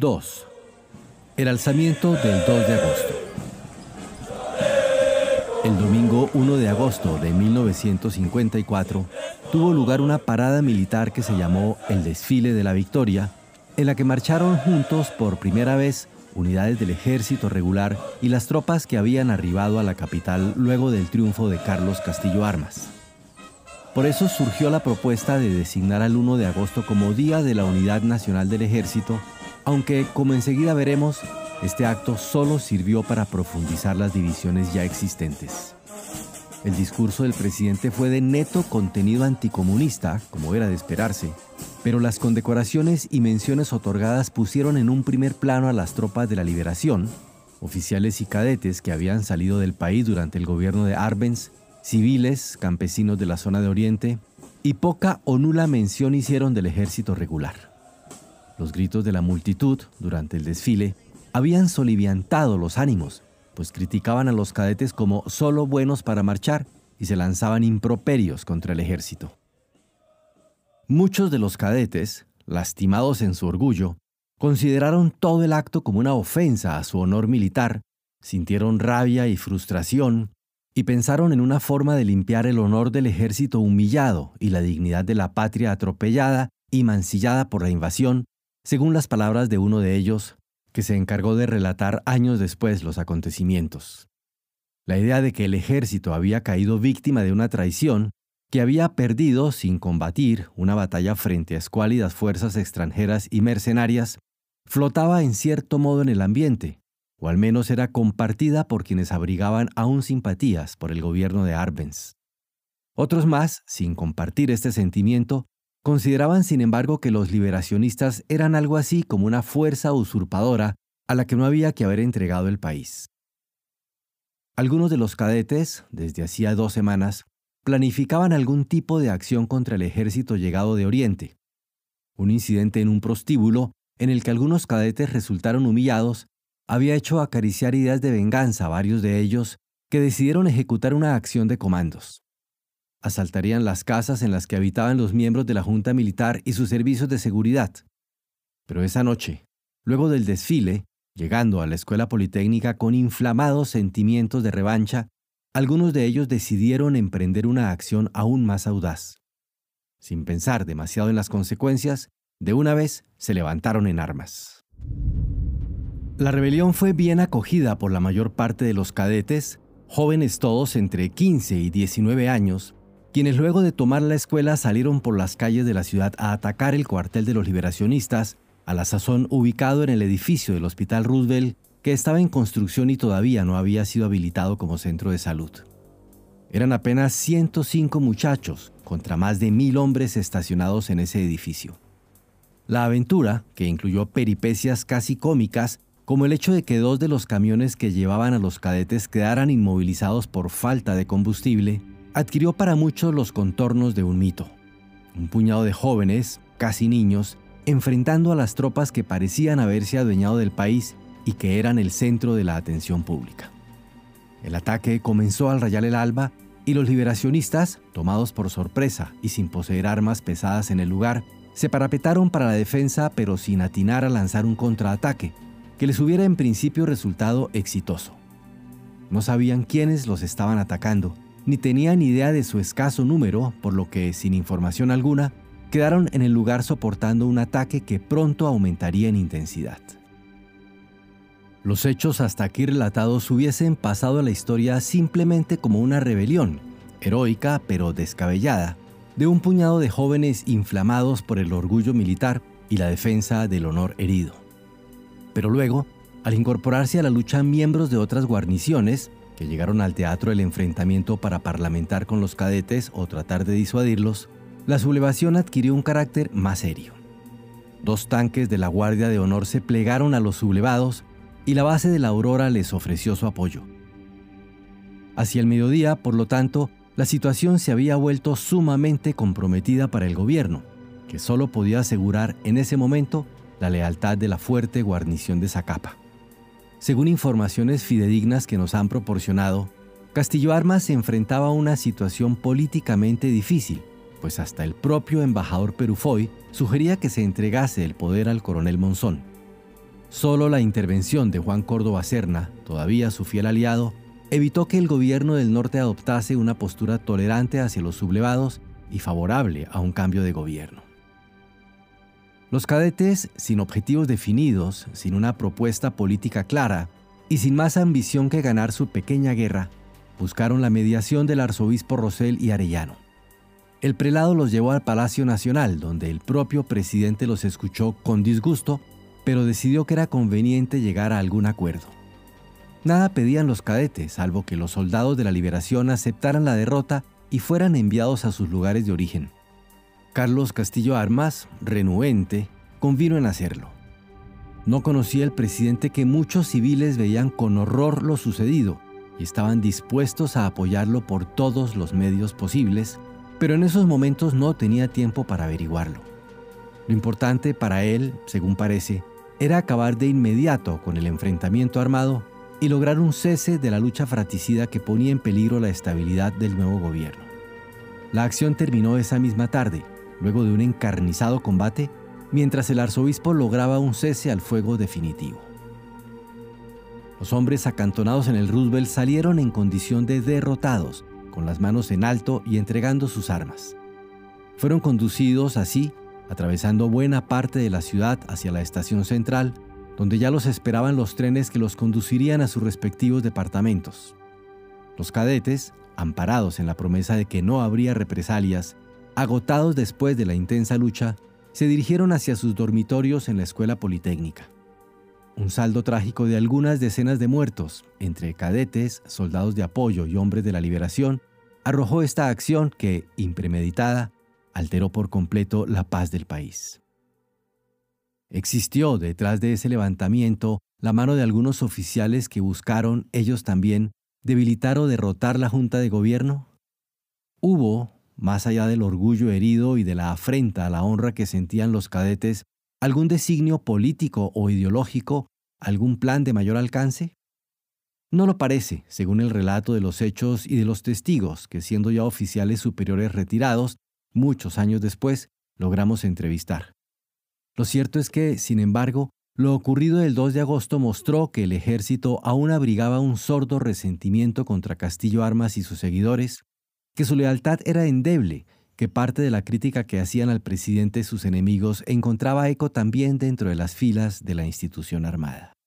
2. El alzamiento del 2 de agosto. El domingo 1 de agosto de 1954 tuvo lugar una parada militar que se llamó el Desfile de la Victoria, en la que marcharon juntos por primera vez unidades del ejército regular y las tropas que habían arribado a la capital luego del triunfo de Carlos Castillo Armas. Por eso surgió la propuesta de designar al 1 de agosto como Día de la Unidad Nacional del Ejército, aunque, como enseguida veremos, este acto solo sirvió para profundizar las divisiones ya existentes. El discurso del presidente fue de neto contenido anticomunista, como era de esperarse, pero las condecoraciones y menciones otorgadas pusieron en un primer plano a las tropas de la liberación, oficiales y cadetes que habían salido del país durante el gobierno de Arbenz, civiles, campesinos de la zona de Oriente, y poca o nula mención hicieron del ejército regular. Los gritos de la multitud durante el desfile habían soliviantado los ánimos pues criticaban a los cadetes como solo buenos para marchar y se lanzaban improperios contra el ejército. Muchos de los cadetes, lastimados en su orgullo, consideraron todo el acto como una ofensa a su honor militar, sintieron rabia y frustración y pensaron en una forma de limpiar el honor del ejército humillado y la dignidad de la patria atropellada y mancillada por la invasión, según las palabras de uno de ellos, que se encargó de relatar años después los acontecimientos. La idea de que el ejército había caído víctima de una traición, que había perdido sin combatir una batalla frente a escuálidas fuerzas extranjeras y mercenarias, flotaba en cierto modo en el ambiente, o al menos era compartida por quienes abrigaban aún simpatías por el gobierno de Arbenz. Otros más, sin compartir este sentimiento, Consideraban, sin embargo, que los liberacionistas eran algo así como una fuerza usurpadora a la que no había que haber entregado el país. Algunos de los cadetes, desde hacía dos semanas, planificaban algún tipo de acción contra el ejército llegado de Oriente. Un incidente en un prostíbulo, en el que algunos cadetes resultaron humillados, había hecho acariciar ideas de venganza a varios de ellos que decidieron ejecutar una acción de comandos asaltarían las casas en las que habitaban los miembros de la Junta Militar y sus servicios de seguridad. Pero esa noche, luego del desfile, llegando a la escuela politécnica con inflamados sentimientos de revancha, algunos de ellos decidieron emprender una acción aún más audaz. Sin pensar demasiado en las consecuencias, de una vez se levantaron en armas. La rebelión fue bien acogida por la mayor parte de los cadetes, jóvenes todos entre 15 y 19 años, quienes luego de tomar la escuela salieron por las calles de la ciudad a atacar el cuartel de los liberacionistas, a la sazón ubicado en el edificio del Hospital Roosevelt, que estaba en construcción y todavía no había sido habilitado como centro de salud. Eran apenas 105 muchachos contra más de mil hombres estacionados en ese edificio. La aventura, que incluyó peripecias casi cómicas, como el hecho de que dos de los camiones que llevaban a los cadetes quedaran inmovilizados por falta de combustible, adquirió para muchos los contornos de un mito. Un puñado de jóvenes, casi niños, enfrentando a las tropas que parecían haberse adueñado del país y que eran el centro de la atención pública. El ataque comenzó al rayar el alba y los liberacionistas, tomados por sorpresa y sin poseer armas pesadas en el lugar, se parapetaron para la defensa pero sin atinar a lanzar un contraataque, que les hubiera en principio resultado exitoso. No sabían quiénes los estaban atacando ni tenían idea de su escaso número, por lo que, sin información alguna, quedaron en el lugar soportando un ataque que pronto aumentaría en intensidad. Los hechos hasta aquí relatados hubiesen pasado a la historia simplemente como una rebelión, heroica pero descabellada, de un puñado de jóvenes inflamados por el orgullo militar y la defensa del honor herido. Pero luego, al incorporarse a la lucha miembros de otras guarniciones, llegaron al teatro del enfrentamiento para parlamentar con los cadetes o tratar de disuadirlos, la sublevación adquirió un carácter más serio. Dos tanques de la Guardia de Honor se plegaron a los sublevados y la base de la Aurora les ofreció su apoyo. Hacia el mediodía, por lo tanto, la situación se había vuelto sumamente comprometida para el gobierno, que solo podía asegurar en ese momento la lealtad de la fuerte guarnición de Zacapa. Según informaciones fidedignas que nos han proporcionado, Castillo Armas se enfrentaba a una situación políticamente difícil, pues hasta el propio embajador Perufoy sugería que se entregase el poder al coronel Monzón. Solo la intervención de Juan Córdoba Serna, todavía su fiel aliado, evitó que el gobierno del norte adoptase una postura tolerante hacia los sublevados y favorable a un cambio de gobierno. Los cadetes, sin objetivos definidos, sin una propuesta política clara y sin más ambición que ganar su pequeña guerra, buscaron la mediación del arzobispo Rosell y Arellano. El prelado los llevó al Palacio Nacional, donde el propio presidente los escuchó con disgusto pero decidió que era conveniente llegar a algún acuerdo. Nada pedían los cadetes, salvo que los soldados de la liberación aceptaran la derrota y fueran enviados a sus lugares de origen. Carlos Castillo Armas, renuente, convino en hacerlo. No conocía el presidente que muchos civiles veían con horror lo sucedido y estaban dispuestos a apoyarlo por todos los medios posibles, pero en esos momentos no tenía tiempo para averiguarlo. Lo importante para él, según parece, era acabar de inmediato con el enfrentamiento armado y lograr un cese de la lucha fratricida que ponía en peligro la estabilidad del nuevo gobierno. La acción terminó esa misma tarde, luego de un encarnizado combate, mientras el arzobispo lograba un cese al fuego definitivo. Los hombres acantonados en el Roosevelt salieron en condición de derrotados, con las manos en alto y entregando sus armas. Fueron conducidos así atravesando buena parte de la ciudad hacia la estación central, donde ya los esperaban los trenes que los conducirían a sus respectivos departamentos. Los cadetes, amparados en la promesa de que no habría represalias, agotados después de la intensa lucha, se dirigieron hacia sus dormitorios en la escuela politécnica. Un saldo trágico de algunas decenas de muertos, entre cadetes, soldados de apoyo y hombres de la liberación, arrojó esta acción que, impremeditada, alteró por completo la paz del país. Existió detrás de ese levantamiento la mano de algunos oficiales que buscaron, ellos también, debilitar o derrotar la Junta de Gobierno? ¿Hubo, más allá del orgullo herido y de la afrenta a la honra que sentían los cadetes, algún designio político o ideológico, algún plan de mayor alcance? No lo parece, según el relato de los hechos y de los testigos, que siendo ya oficiales superiores retirados, muchos años después, logramos entrevistar. Lo cierto es que, sin embargo, lo ocurrido el 2 de agosto mostró que el ejército aún abrigaba un sordo resentimiento contra Castillo Armas y sus seguidores, que su lealtad era endeble, que parte de la crítica que hacían al presidente sus enemigos encontraba eco también dentro de las filas de la institución armada.